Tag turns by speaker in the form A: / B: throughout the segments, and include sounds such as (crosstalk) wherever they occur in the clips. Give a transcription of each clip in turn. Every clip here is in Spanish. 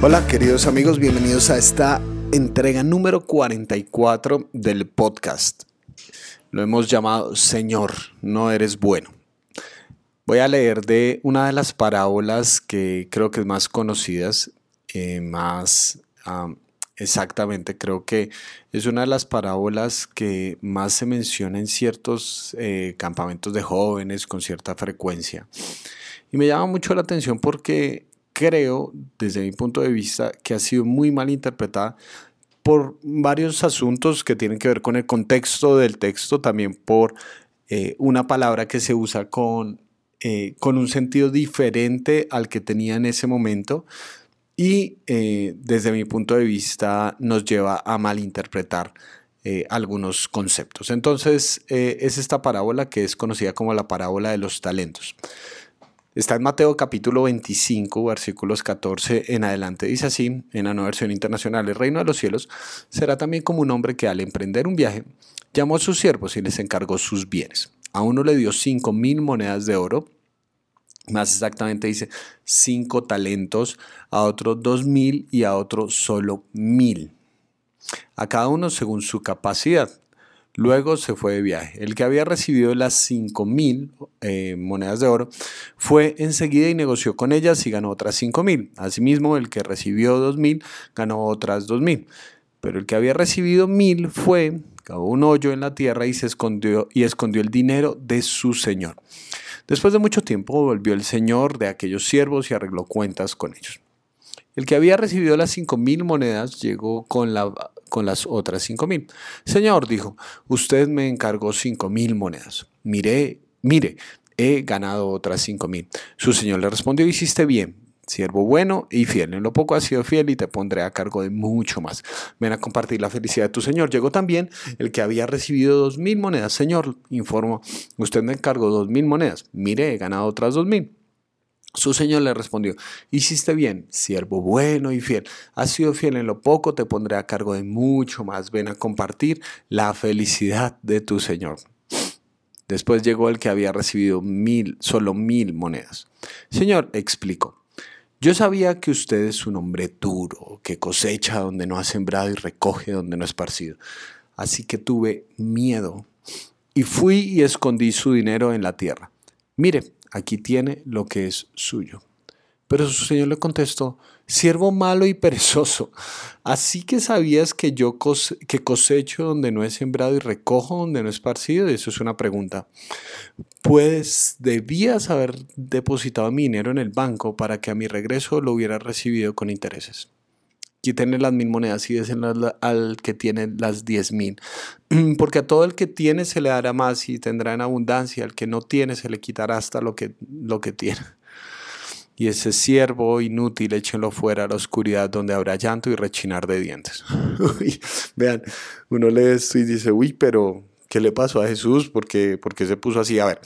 A: Hola queridos amigos, bienvenidos a esta entrega número 44 del podcast. Lo hemos llamado Señor, no eres bueno. Voy a leer de una de las parábolas que creo que es más conocidas, eh, más exactamente, creo que es una de las parábolas que más se menciona en ciertos eh, campamentos de jóvenes con cierta frecuencia. Y me llama mucho la atención porque creo, desde mi punto de vista, que ha sido muy mal interpretada por varios asuntos que tienen que ver con el contexto del texto, también por eh, una palabra que se usa con, eh, con un sentido diferente al que tenía en ese momento y eh, desde mi punto de vista nos lleva a malinterpretar algunos conceptos. Entonces es esta parábola que es conocida como la parábola de los talentos. Está en Mateo capítulo 25, versículos 14 en adelante. Dice así, en la nueva versión internacional, el reino de los cielos será también como un hombre que al emprender un viaje llamó a sus siervos y les encargó sus bienes. A uno le dio cinco mil monedas de oro, más exactamente dice cinco talentos, a otro dos mil y a otro solo mil. A cada uno según su capacidad. Luego se fue de viaje. El que había recibido las cinco mil eh, monedas de oro fue enseguida y negoció con ellas y ganó otras cinco mil. Asimismo, el que recibió dos mil ganó otras dos mil. Pero el que había recibido mil fue, cavó un hoyo en la tierra y se escondió y escondió el dinero de su señor. Después de mucho tiempo volvió el señor de aquellos siervos y arregló cuentas con ellos. El que había recibido las cinco mil monedas llegó con la con las otras cinco mil. Señor, dijo, usted me encargó cinco mil monedas. Mire, mire, he ganado otras cinco mil. Su señor le respondió, hiciste bien, siervo bueno y fiel. En lo poco has sido fiel y te pondré a cargo de mucho más. Ven a compartir la felicidad de tu Señor. Llegó también el que había recibido dos mil monedas. Señor, informo, usted me encargó dos mil monedas. Mire, he ganado otras dos mil. Su señor le respondió, hiciste bien, siervo bueno y fiel. Has sido fiel en lo poco, te pondré a cargo de mucho más. Ven a compartir la felicidad de tu señor. Después llegó el que había recibido mil, solo mil monedas. Señor, explicó, yo sabía que usted es un hombre duro, que cosecha donde no ha sembrado y recoge donde no ha esparcido. Así que tuve miedo y fui y escondí su dinero en la tierra. Mire, aquí tiene lo que es suyo. Pero su señor le contestó, siervo malo y perezoso, así que sabías que yo cosecho donde no he sembrado y recojo donde no he esparcido, eso es una pregunta. Pues debías haber depositado mi dinero en el banco para que a mi regreso lo hubiera recibido con intereses quítenle las mil monedas y désenlas al que tiene las diez mil. (clears throat) Porque a todo el que tiene se le dará más y tendrá en abundancia, al que no tiene se le quitará hasta lo que, lo que tiene. Y ese siervo inútil échenlo fuera a la oscuridad donde habrá llanto y rechinar de dientes. (laughs) vean, uno lee esto y dice, uy, pero ¿qué le pasó a Jesús? ¿Por qué, ¿Por qué se puso así? A ver,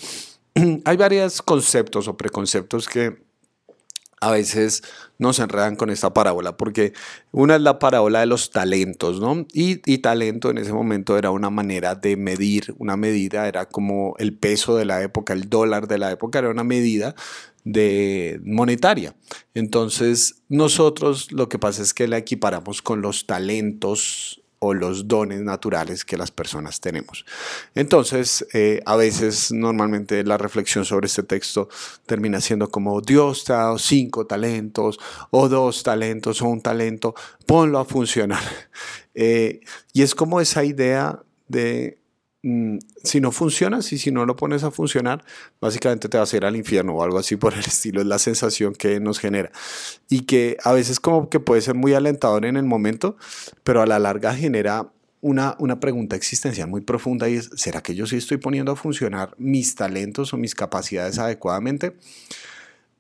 A: (clears throat) hay varios conceptos o preconceptos que a veces nos enredan con esta parábola, porque una es la parábola de los talentos, ¿no? Y, talento en ese momento era una manera de medir, una medida, era como el peso de la época, el dólar de la época, era una medida monetaria. Entonces, nosotros lo que pasa es que la equiparamos con los talentos o los dones naturales que las personas tenemos. Entonces, eh, a veces normalmente la reflexión sobre este texto termina siendo como Dios te ha dado cinco talentos o dos talentos o un talento, ponlo a funcionar. (laughs) Eh, y es como esa idea de si no funciona, si, si no lo pones a funcionar, básicamente te vas a ir al infierno o algo así (laughs) por el estilo, es la sensación que nos genera. Y que a veces como que puede ser muy alentador en el momento, pero a la larga genera una, una pregunta existencial muy profunda y es, ¿será que yo sí estoy poniendo a funcionar mis talentos o mis capacidades adecuadamente?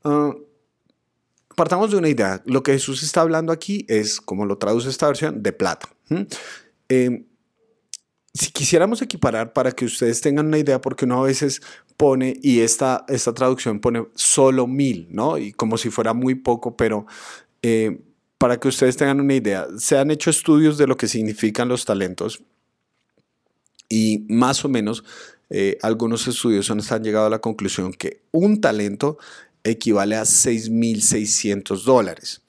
A: Ah, partamos de una idea. Lo que Jesús está hablando aquí es, como lo traduce esta versión, de plata si quisiéramos equiparar para que ustedes tengan una idea, porque uno a veces pone, y esta, esta traducción pone solo mil, ¿no? Y como si fuera muy poco, pero eh, para que ustedes tengan una idea, se han hecho estudios de lo que significan los talentos y más o menos eh, algunos estudios han llegado a la conclusión que un talento equivale a 6.600 dólares.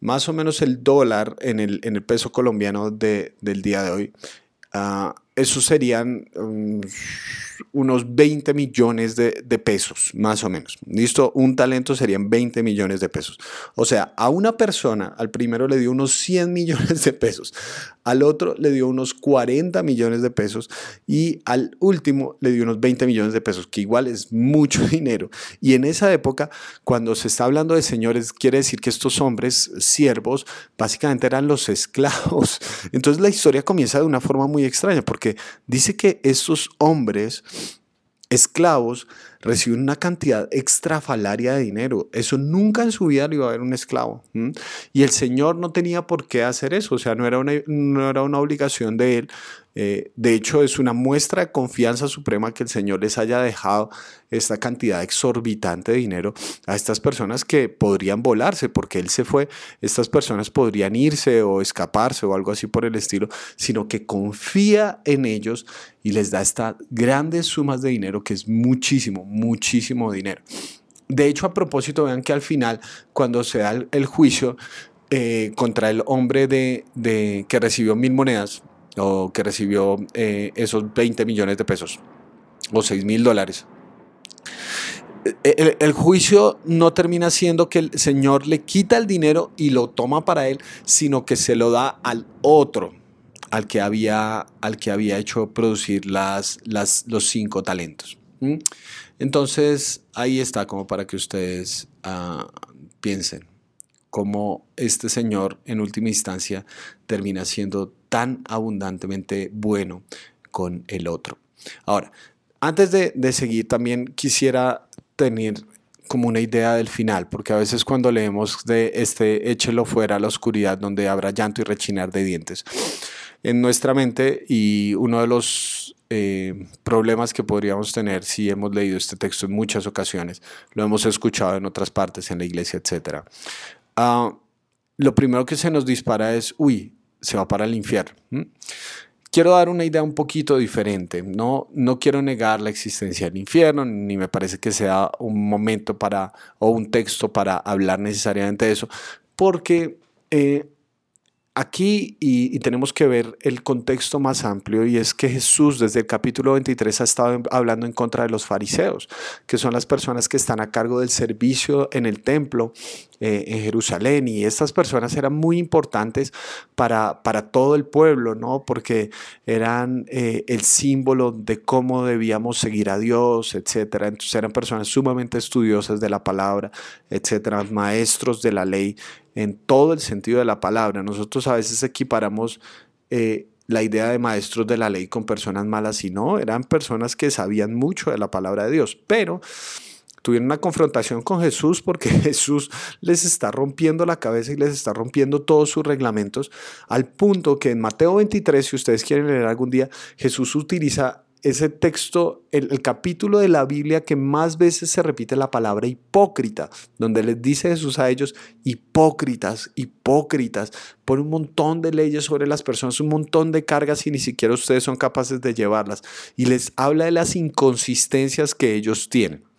A: más o menos el dólar en el, en el peso colombiano de, del día de hoy, uh, eso serían um, unos 20 millones de, pesos, más o menos. ¿Listo? Un talento serían 20 millones de pesos. O sea, a una persona, al primero le dio unos 100 (laughs) millones de pesos, al otro le dio unos 40 millones de pesos y al último le dio unos 20 millones de pesos, que igual es mucho (laughs) dinero. Y en esa época, cuando se está hablando de señores, quiere decir que estos hombres, siervos, básicamente eran los esclavos. Entonces la historia comienza de una forma muy extraña, porque dice que estos hombres esclavos reciben una cantidad extrafalaria de dinero. Eso nunca en su vida le iba a haber un esclavo. Y el Señor no tenía por qué hacer eso, o sea, no era no era una obligación de Él. Eh, de hecho, es una muestra de confianza suprema que el Señor les haya dejado esta cantidad exorbitante de dinero a estas personas que podrían volarse, porque Él se fue, estas personas podrían irse o escaparse o algo así por el estilo, sino que confía en ellos y les da estas grandes sumas de dinero que es muchísimo, muchísimo dinero. De hecho, a propósito, vean que al final, cuando se da el, juicio eh, contra el hombre de, de, que recibió mil monedas o que recibió eh, esos 20 millones de pesos o 6 mil dólares, el, juicio no termina siendo que el Señor le quita el dinero y lo toma para él, sino que se lo da al otro, al que había, al que había hecho producir las, las, los cinco talentos. Entonces, ahí está como para que ustedes uh, piensen cómo este Señor en última instancia termina siendo tan abundantemente bueno con el otro. Ahora, antes de, seguir, también quisiera tener como una idea del final, porque a veces cuando leemos de este échelo fuera a la oscuridad donde habrá llanto y rechinar de dientes, en nuestra mente y uno de los eh, problemas que podríamos tener si hemos leído este texto en muchas ocasiones, lo hemos escuchado en otras partes en la iglesia, etc. Ah, lo primero que se nos dispara es, uy, se va para el infierno. Quiero dar una idea un poquito diferente. No, no quiero negar la existencia del infierno, ni me parece que sea un momento para o un texto para hablar necesariamente de eso, porque eh, aquí y, tenemos que ver el contexto más amplio y es que Jesús desde el capítulo 23 ha estado hablando en contra de los fariseos, que son las personas que están a cargo del servicio en el templo eh, en Jerusalén y estas personas eran muy importantes para, para todo el pueblo, ¿no? Porque eran eh, el símbolo de cómo debíamos seguir a Dios, etcétera. Entonces eran personas sumamente estudiosas de la palabra, etcétera, maestros de la ley en todo el sentido de la palabra. Nosotros a veces equiparamos eh, la idea de maestros de la ley con personas malas y no, eran personas que sabían mucho de la palabra de Dios, pero tuvieron una confrontación con Jesús porque (laughs) Jesús les está rompiendo la cabeza y les está rompiendo todos sus reglamentos al punto que en Mateo 23, si ustedes quieren leer algún día, Jesús utiliza ese texto, el, capítulo de la Biblia que más veces se repite la palabra hipócrita, donde les dice Jesús a ellos, hipócritas, hipócritas, por un montón de leyes sobre las personas, un montón de cargas y ni siquiera ustedes son capaces de llevarlas. Y les habla de las inconsistencias que ellos tienen.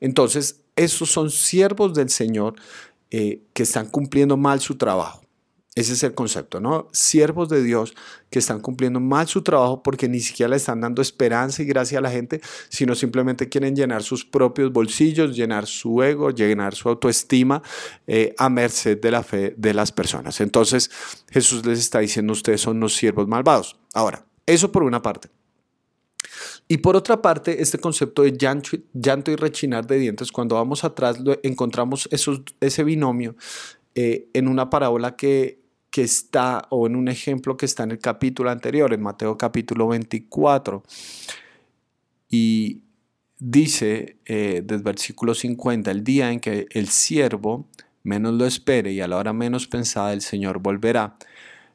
A: Entonces, esos son siervos del Señor eh, que están cumpliendo mal su trabajo. Ese es el concepto, ¿no? Siervos de Dios que están cumpliendo mal su trabajo porque ni siquiera le están dando esperanza y gracia a la gente, sino simplemente quieren llenar sus propios bolsillos, llenar su ego, llenar su autoestima eh, a merced de la fe de las personas. Entonces Jesús les está diciendo, ustedes son los siervos malvados. Ahora, eso por una parte. Y por otra parte, este concepto de llanto, y rechinar de dientes, cuando vamos atrás encontramos esos, ese binomio eh, en una parábola que, que está, o en un ejemplo que está en el capítulo anterior, en Mateo capítulo 24. Y dice eh, desde versículo 50, el día en que el siervo menos lo espere y a la hora menos pensada el Señor volverá,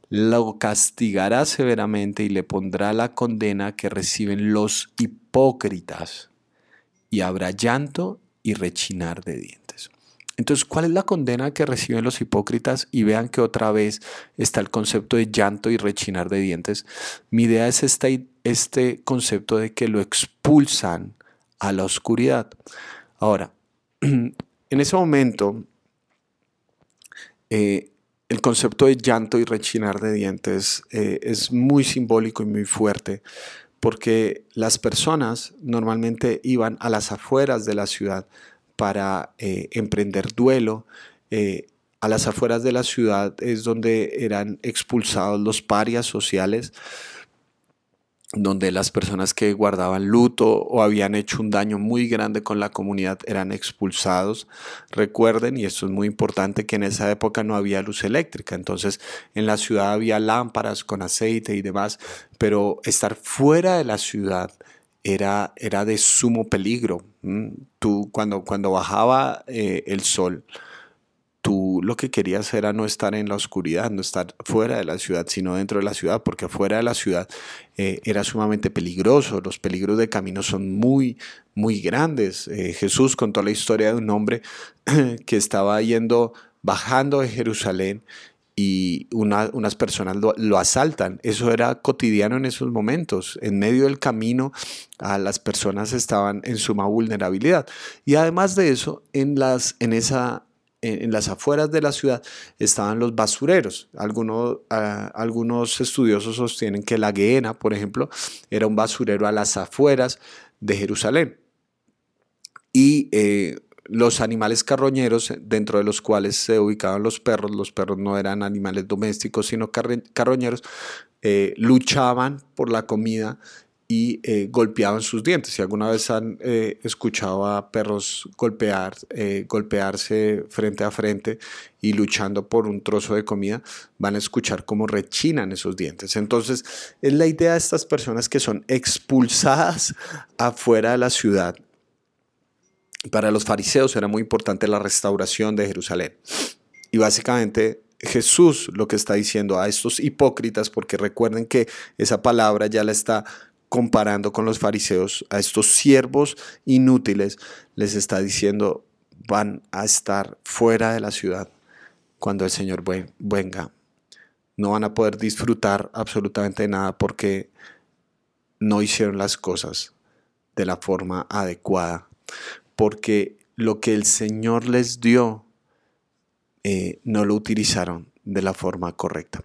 A: lo castigará severamente y le pondrá la condena que reciben los hipócritas y habrá llanto y rechinar de dientes. Entonces, ¿cuál es la condena que reciben los hipócritas? Y vean que otra vez está el concepto de llanto y rechinar de dientes. Mi idea es este, este concepto de que lo expulsan a la oscuridad. Ahora, (clears throat) en ese momento, eh, el concepto de llanto y rechinar de dientes eh, es muy simbólico y muy fuerte porque las personas normalmente iban a las afueras de la ciudad para eh, emprender duelo. Eh, a las afueras de la ciudad es donde eran expulsados los parias sociales donde las personas que guardaban luto o habían hecho un daño muy grande con la comunidad eran expulsados. Recuerden, y esto es muy importante, que en esa época no había luz eléctrica, entonces en la ciudad había lámparas con aceite y demás, pero estar fuera de la ciudad era, era de sumo peligro. Tú, cuando, cuando bajaba eh, el sol, lo que querías era no estar en la oscuridad, no estar fuera de la ciudad, sino dentro de la ciudad, porque fuera de la ciudad eh, era sumamente peligroso, los peligros de camino son muy, muy grandes. Eh, Jesús contó la historia de un hombre (clears throat) que estaba yendo, bajando de Jerusalén y unas personas lo, lo, asaltan. Eso era cotidiano en esos momentos. En medio del camino, a las personas estaban en suma vulnerabilidad. Y además de eso, en, las, en esa en, las afueras de la ciudad estaban los basureros. Algunos, ah, algunos estudiosos sostienen que la Gehenna, por ejemplo, era un basurero a las afueras de Jerusalén. Y eh, los animales carroñeros, dentro de los cuales se ubicaban los perros, los perros no eran animales domésticos, sino carroñeros, eh, luchaban por la comida y eh, golpeaban sus dientes. Si alguna vez han eh, escuchado a perros golpear, eh, golpearse frente a frente y luchando por un trozo de comida, van a escuchar cómo rechinan esos dientes. Entonces, es la idea de estas personas que son expulsadas afuera de la ciudad. Para los fariseos era muy importante la restauración de Jerusalén. Y básicamente Jesús lo que está diciendo a estos hipócritas, porque recuerden que esa palabra ya la está comparando con los fariseos, a estos siervos inútiles, les está diciendo, van a estar fuera de la ciudad cuando el Señor venga. No van a poder disfrutar absolutamente nada porque no hicieron las cosas de la forma adecuada. Porque lo que el Señor les dio eh, no lo utilizaron de la forma correcta.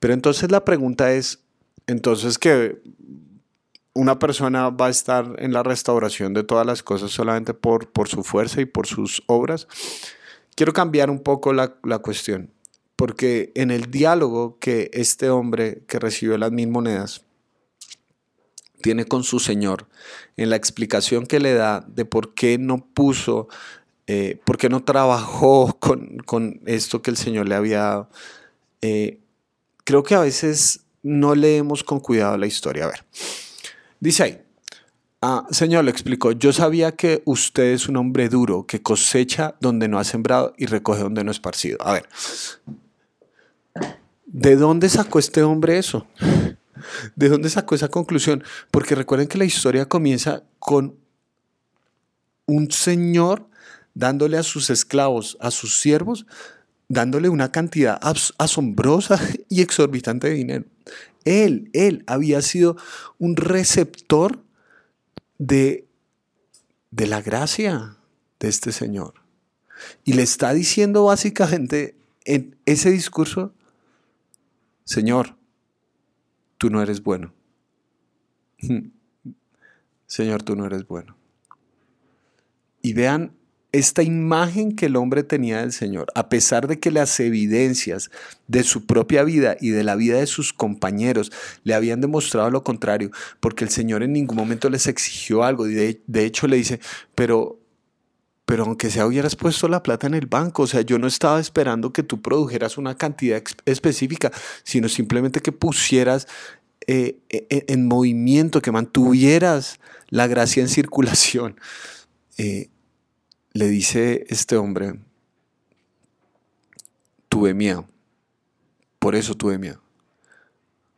A: Pero entonces la pregunta es, entonces que una persona va a estar en la restauración de todas las cosas solamente por, su fuerza y por sus obras. Quiero cambiar un poco la, cuestión, porque en el diálogo que este hombre que recibió las mil monedas tiene con su Señor, en la explicación que le da de por qué no puso, eh, por qué no trabajó con, con, esto que el Señor le había dado, eh, creo que a veces no leemos con cuidado la historia. A ver. Dice ahí, ah, Señor, le explicó, yo sabía que usted es un hombre duro, que cosecha donde no ha sembrado y recoge donde no ha esparcido. A ver, ¿de dónde sacó este hombre eso? (laughs) ¿De dónde sacó esa conclusión? Porque recuerden que la historia comienza con un señor dándole a sus esclavos, a sus siervos, dándole una cantidad asombrosa (laughs) y exorbitante de dinero. Él, él había sido un receptor de, de la gracia de este Señor. Y le está diciendo básicamente en ese discurso, Señor, tú no eres bueno. (laughs) Señor, tú no eres bueno. Y vean esta imagen que el hombre tenía del Señor, a pesar de que las evidencias de su propia vida y de la vida de sus compañeros le habían demostrado lo contrario, porque el Señor en ningún momento les exigió algo, y de, hecho le dice, pero, pero aunque sea hubieras puesto la plata en el banco, o sea, yo no estaba esperando que tú produjeras una cantidad específica, sino simplemente que pusieras eh, e, e, en movimiento, que mantuvieras la gracia en circulación. (laughs) Eh, le dice este hombre, tuve miedo, por eso tuve miedo,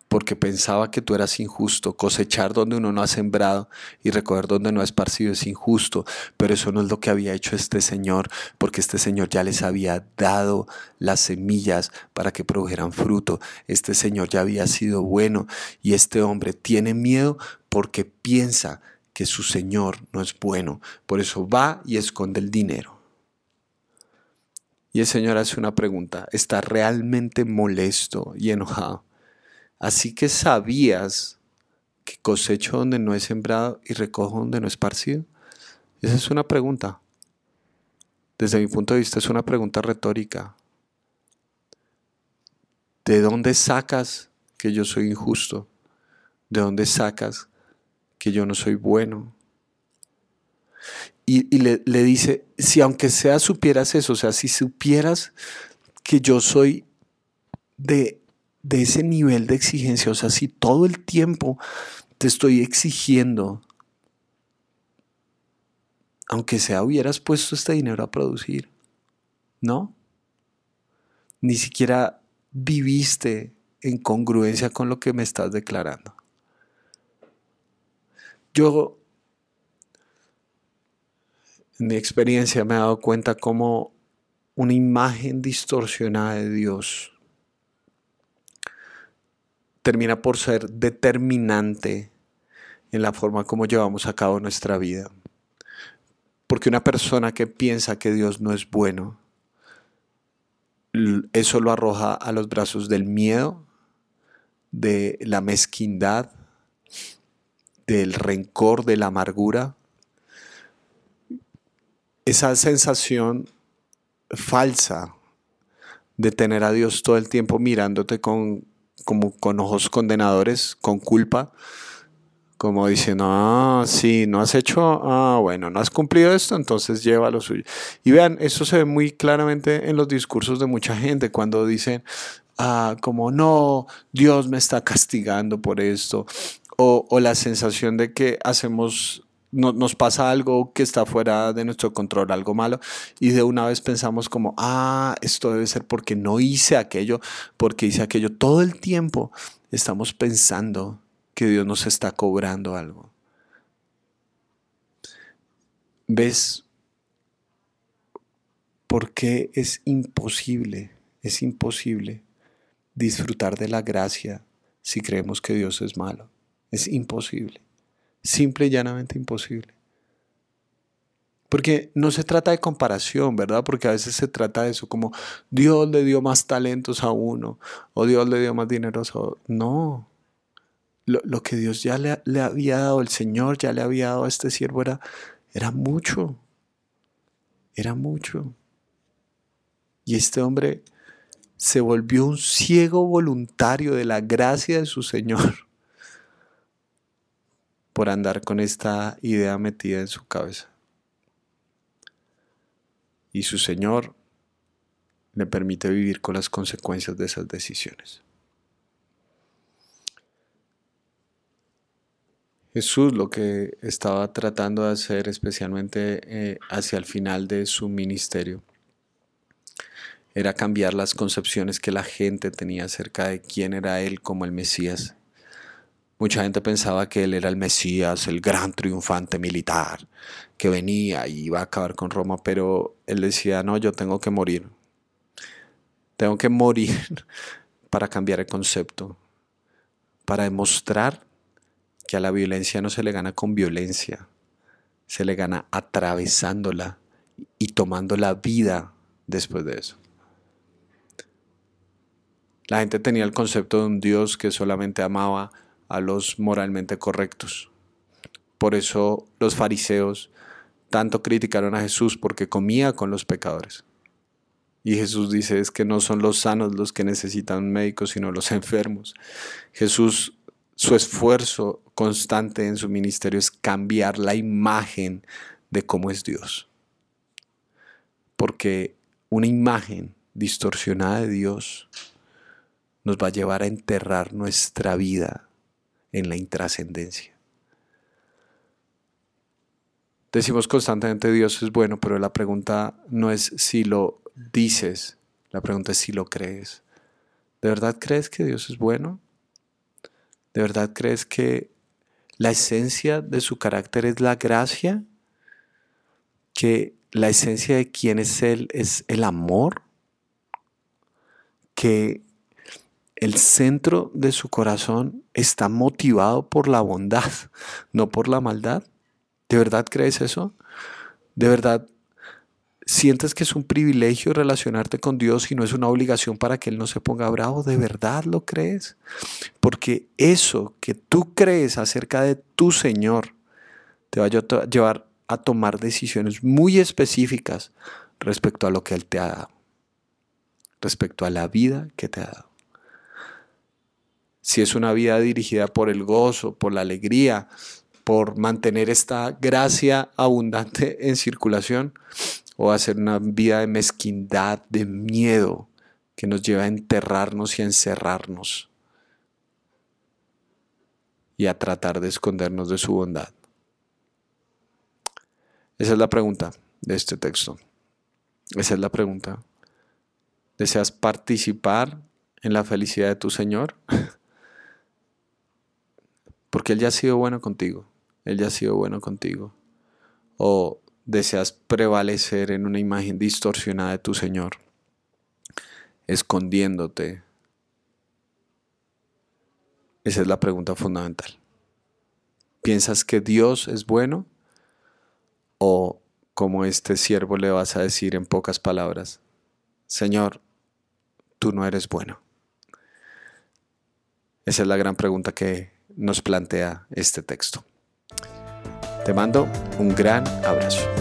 A: porque pensaba que tú eras injusto, cosechar donde uno no ha sembrado y recoger donde no ha esparcido es injusto, pero eso no es lo que había hecho este Señor, porque este Señor ya les había dado las semillas para que produjeran fruto, este Señor ya había sido bueno. Y este hombre tiene miedo porque piensa que su Señor no es bueno. Por eso va y esconde el dinero. Y el Señor hace una pregunta, ¿está realmente molesto y enojado? Así que sabías que cosecho donde no he sembrado y recojo donde no he esparcido. Esa es una pregunta. Desde mi punto de vista es una pregunta retórica. ¿De dónde sacas que yo soy injusto? ¿De dónde sacas que yo no soy bueno? Y, le, le, dice, si aunque sea supieras eso, o sea, si supieras que yo soy de, de ese nivel de exigencia, o sea, si todo el tiempo te estoy exigiendo, aunque sea hubieras puesto este dinero a producir, ¿no? Ni siquiera viviste en congruencia con lo que me estás declarando. Yo, en mi experiencia, me he dado cuenta cómo una imagen distorsionada de Dios termina por ser determinante en la forma como llevamos a cabo nuestra vida. Porque una persona que piensa que Dios no es bueno, eso lo arroja a los brazos del miedo, de la mezquindad, del rencor, de la amargura. Esa sensación falsa de tener a Dios todo el tiempo mirándote con como con ojos condenadores, con culpa, como diciendo, ah, sí, no has hecho, ah, bueno, no has cumplido esto, entonces lleva lo suyo. Y vean, eso se ve muy claramente en los discursos de mucha gente cuando dicen, ah, como, no, Dios me está castigando por esto, o, la sensación de que hacemos no, nos pasa algo que está fuera de nuestro control, algo malo, y de una vez pensamos como, ah, esto debe ser porque no hice aquello, porque hice aquello. Todo el tiempo estamos pensando que Dios nos está cobrando algo. ¿Ves por qué es imposible, es imposible disfrutar de la gracia si creemos que Dios es malo? Es imposible. Simple y llanamente imposible. Porque no se trata de comparación, ¿verdad? Porque a veces se trata de eso, como Dios le dio más talentos a uno, o Dios le dio más dinero a otro. No. Lo, que Dios ya le, le, había dado, el Señor ya le había dado a este siervo era, era mucho. Era mucho. Y este hombre se volvió un ciego voluntario de la gracia de su Señor por andar con esta idea metida en su cabeza. Y su Señor le permite vivir con las consecuencias de esas decisiones. Jesús lo que estaba tratando de hacer especialmente eh, hacia el final de su ministerio era cambiar las concepciones que la gente tenía acerca de quién era Él como el Mesías Mucha gente pensaba que él era el Mesías, el gran triunfante militar, que venía y iba a acabar con Roma, pero él decía, no, yo tengo que morir. Tengo que morir (laughs) para cambiar el concepto, para demostrar que a la violencia no se le gana con violencia, se le gana atravesándola y tomando la vida después de eso. La gente tenía el concepto de un Dios que solamente amaba a los moralmente correctos. Por eso los fariseos tanto criticaron a Jesús porque comía con los pecadores. Y Jesús dice es que no son los sanos los que necesitan un médico, sino los (laughs) enfermos. Jesús, su esfuerzo constante en su ministerio es cambiar la imagen de cómo es Dios. Porque una imagen distorsionada de Dios nos va a llevar a enterrar nuestra vida en la intrascendencia. Decimos constantemente Dios es bueno, pero la pregunta no es si lo dices, la pregunta es si lo crees. ¿De verdad crees que Dios es bueno? ¿De verdad crees que la esencia de su carácter es la gracia? ¿Que la esencia de quién es Él es el amor? ¿Que el centro de su corazón está motivado por la bondad, (laughs) no por la maldad. ¿De verdad crees eso? ¿De verdad sientes que es un privilegio relacionarte con Dios y no es una obligación para que Él no se ponga bravo, ¿de verdad lo crees? Porque eso que tú crees acerca de tu Señor te va a llevar a tomar decisiones muy específicas respecto a lo que Él te ha dado, respecto a la vida que te ha dado. Si es una vida dirigida por el gozo, por la alegría, por mantener esta gracia abundante en circulación, o hacer una vida de mezquindad, de miedo, que nos lleva a enterrarnos y a encerrarnos y a tratar de escondernos de su bondad. Esa es la pregunta de este texto. Esa es la pregunta. ¿Deseas participar en la felicidad de tu Señor? (laughs) Porque Él ya ha sido bueno contigo. Él ya ha sido bueno contigo. O deseas prevalecer en una imagen distorsionada de tu Señor, escondiéndote? Esa es la pregunta fundamental. ¿Piensas que Dios es bueno? ¿O como este siervo le vas a decir en pocas palabras, Señor, tú no eres bueno? Esa es la gran pregunta que nos plantea este texto. Te mando un gran abrazo.